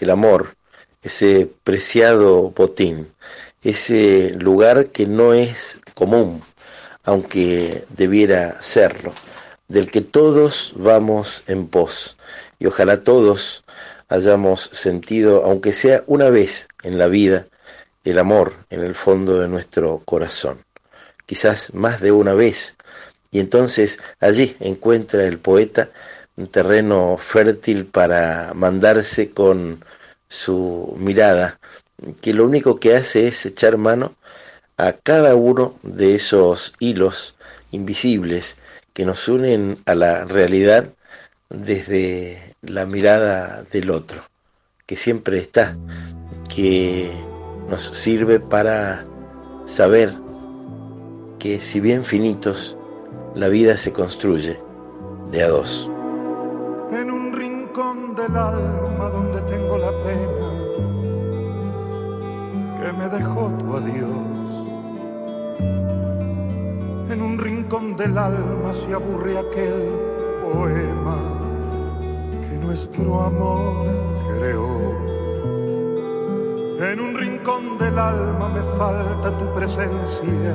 el amor, ese preciado botín, ese lugar que no es común, aunque debiera serlo, del que todos vamos en pos, y ojalá todos hayamos sentido, aunque sea una vez en la vida, el amor en el fondo de nuestro corazón, quizás más de una vez, y entonces allí encuentra el poeta un terreno fértil para mandarse con su mirada, que lo único que hace es echar mano a cada uno de esos hilos invisibles que nos unen a la realidad desde la mirada del otro, que siempre está, que nos sirve para saber que si bien finitos, la vida se construye de a dos. En un rincón del alma donde tengo la pena que me dejó tu adiós. En un rincón del alma se aburre aquel poema que nuestro amor creó. En un rincón del alma me falta tu presencia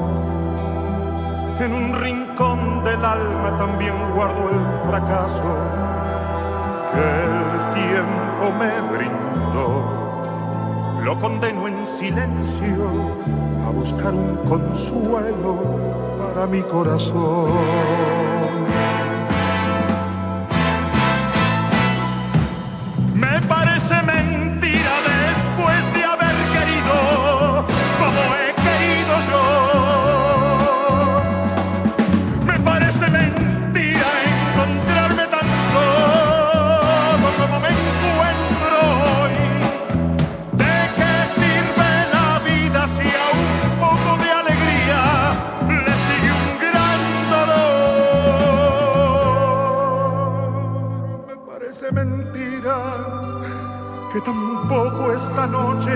En un rincón del alma también guardo el fracaso que el tiempo me brindó. Lo condeno en silencio a buscar un consuelo para mi corazón. Tampoco esta noche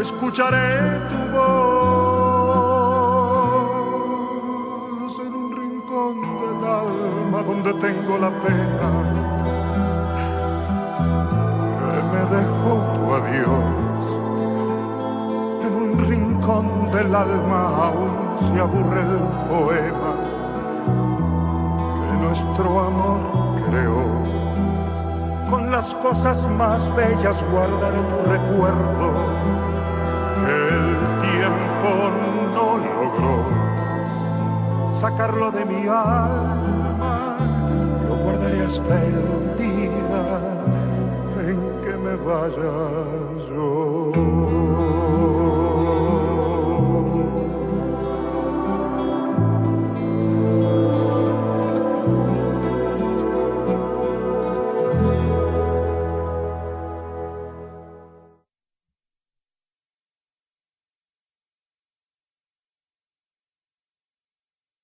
escucharé tu voz en un rincón del alma donde tengo la pena que me dejó tu adiós. En un rincón del alma aún se aburre el poema que nuestro amor creó con las cosas más bellas guardaré tu recuerdo. El tiempo no logró sacarlo de mi alma. Lo guardaré hasta el día en que me vaya yo